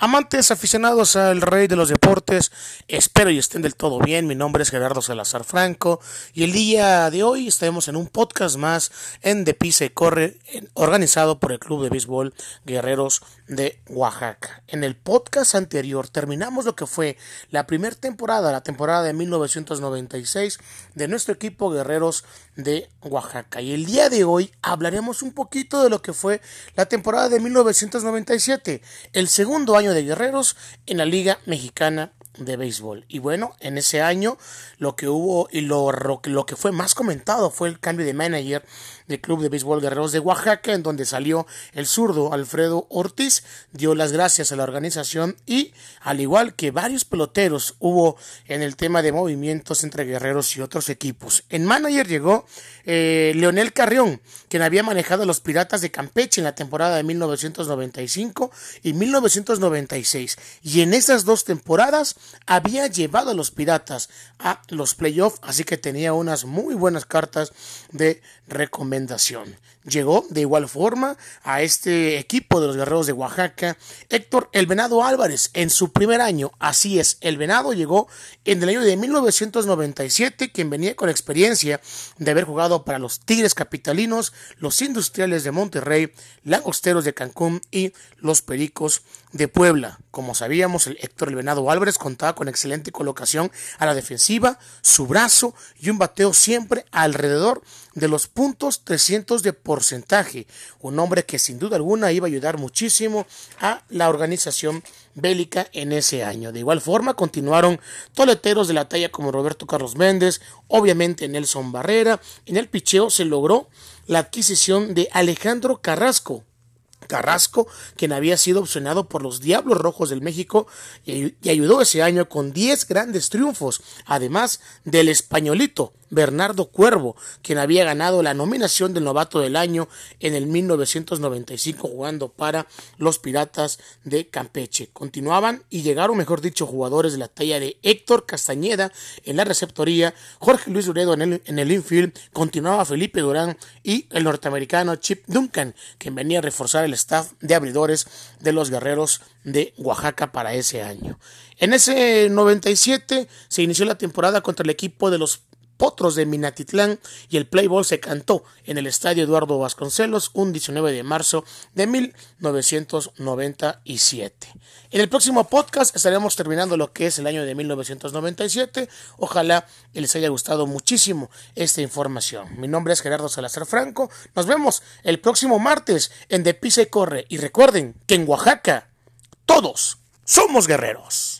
Amantes aficionados al rey de los deportes, espero y estén del todo bien. Mi nombre es Gerardo Salazar Franco y el día de hoy estaremos en un podcast más en De Pisa y Corre, organizado por el Club de Béisbol Guerreros de Oaxaca. En el podcast anterior terminamos lo que fue la primera temporada, la temporada de 1996 de nuestro equipo Guerreros de Oaxaca. Y el día de hoy hablaremos un poquito de lo que fue la temporada de 1997, el segundo año de guerreros en la Liga Mexicana de béisbol. Y bueno, en ese año lo que hubo y lo, lo que fue más comentado fue el cambio de manager del Club de Béisbol Guerreros de Oaxaca, en donde salió el zurdo Alfredo Ortiz, dio las gracias a la organización y, al igual que varios peloteros, hubo en el tema de movimientos entre guerreros y otros equipos. En manager llegó eh, Leonel Carrión, quien había manejado a los Piratas de Campeche en la temporada de 1995 y 1996. Y en esas dos temporadas había llevado a los Piratas a los playoffs, así que tenía unas muy buenas cartas de recomendación. Llegó de igual forma a este equipo de los guerreros de Oaxaca Héctor El Venado Álvarez en su primer año. Así es, El Venado llegó en el año de 1997, quien venía con experiencia de haber jugado para los Tigres Capitalinos, los Industriales de Monterrey, Lagosteros de Cancún y los Pericos de Puebla. Como sabíamos, el Héctor El Venado Álvarez contaba con excelente colocación a la defensiva, su brazo y un bateo siempre alrededor de los puntos 300 de porcentaje. Un hombre que sin duda alguna iba a ayudar muchísimo a la organización bélica en ese año. De igual forma continuaron toleteros de la talla como Roberto Carlos Méndez, obviamente Nelson Barrera. En el picheo se logró la adquisición de Alejandro Carrasco, Carrasco, quien había sido opcionado por los Diablos Rojos del México y, ayudó ese año con 10 grandes triunfos, además del españolito Bernardo Cuervo, quien había ganado la nominación del novato del año en el 1995 jugando para los Piratas de Campeche. Continuaban y llegaron, mejor dicho, jugadores de la talla de Héctor Castañeda en la receptoría, Jorge Luis Uredo en el, en el infield, continuaba Felipe Durán y el norteamericano Chip Duncan, quien venía a reforzar el staff de abridores de los guerreros de Oaxaca para ese año. En ese 97 se inició la temporada contra el equipo de los Potros de Minatitlán y el Playboy se cantó en el Estadio Eduardo Vasconcelos un 19 de marzo de 1997. En el próximo podcast estaremos terminando lo que es el año de 1997. Ojalá les haya gustado muchísimo esta información. Mi nombre es Gerardo Salazar Franco. Nos vemos el próximo martes en De Pisa y Corre. Y recuerden que en Oaxaca todos somos guerreros.